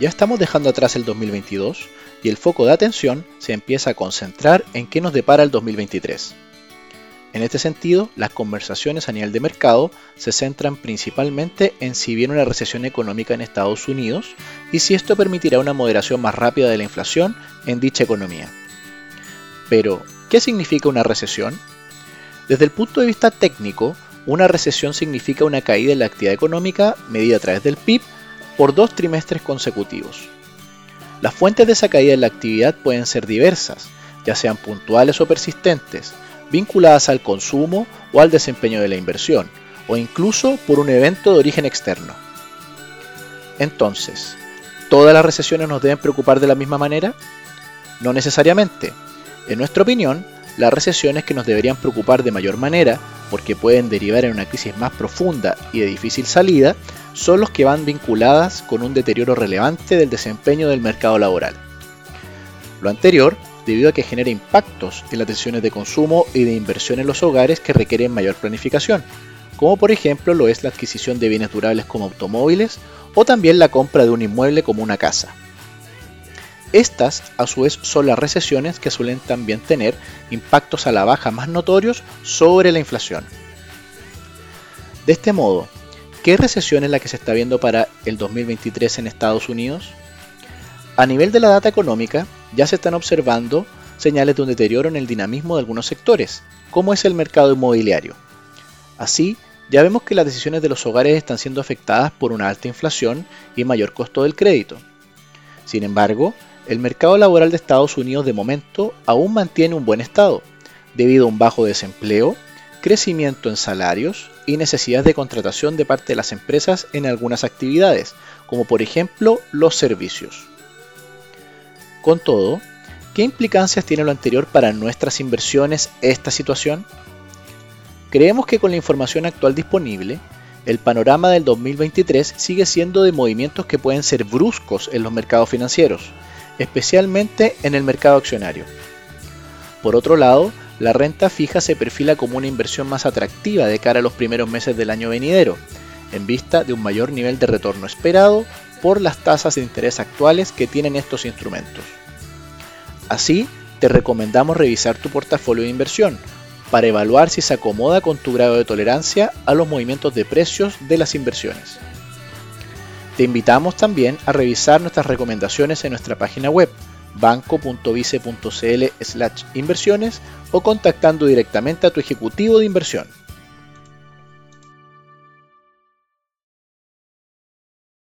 ya estamos dejando atrás el 2022 y el foco de atención se empieza a concentrar en qué nos depara el 2023. En este sentido, las conversaciones a nivel de mercado se centran principalmente en si viene una recesión económica en Estados Unidos y si esto permitirá una moderación más rápida de la inflación en dicha economía. Pero, ¿qué significa una recesión? Desde el punto de vista técnico, una recesión significa una caída en la actividad económica medida a través del PIB por dos trimestres consecutivos. Las fuentes de esa caída en la actividad pueden ser diversas, ya sean puntuales o persistentes, vinculadas al consumo o al desempeño de la inversión, o incluso por un evento de origen externo. Entonces, ¿todas las recesiones nos deben preocupar de la misma manera? No necesariamente. En nuestra opinión, las recesiones que nos deberían preocupar de mayor manera, porque pueden derivar en una crisis más profunda y de difícil salida, son los que van vinculadas con un deterioro relevante del desempeño del mercado laboral. Lo anterior debido a que genera impactos en las decisiones de consumo y de inversión en los hogares que requieren mayor planificación, como por ejemplo lo es la adquisición de bienes durables como automóviles o también la compra de un inmueble como una casa. Estas, a su vez, son las recesiones que suelen también tener impactos a la baja más notorios sobre la inflación. De este modo, ¿qué recesión es la que se está viendo para el 2023 en Estados Unidos? A nivel de la data económica, ya se están observando señales de un deterioro en el dinamismo de algunos sectores, como es el mercado inmobiliario. Así, ya vemos que las decisiones de los hogares están siendo afectadas por una alta inflación y mayor costo del crédito. Sin embargo, el mercado laboral de Estados Unidos de momento aún mantiene un buen estado, debido a un bajo desempleo, crecimiento en salarios y necesidad de contratación de parte de las empresas en algunas actividades, como por ejemplo los servicios. Con todo, ¿qué implicancias tiene lo anterior para nuestras inversiones esta situación? Creemos que con la información actual disponible, el panorama del 2023 sigue siendo de movimientos que pueden ser bruscos en los mercados financieros, especialmente en el mercado accionario. Por otro lado, la renta fija se perfila como una inversión más atractiva de cara a los primeros meses del año venidero, en vista de un mayor nivel de retorno esperado por las tasas de interés actuales que tienen estos instrumentos. Así, te recomendamos revisar tu portafolio de inversión para evaluar si se acomoda con tu grado de tolerancia a los movimientos de precios de las inversiones. Te invitamos también a revisar nuestras recomendaciones en nuestra página web banco.vice.cl inversiones o contactando directamente a tu ejecutivo de inversión.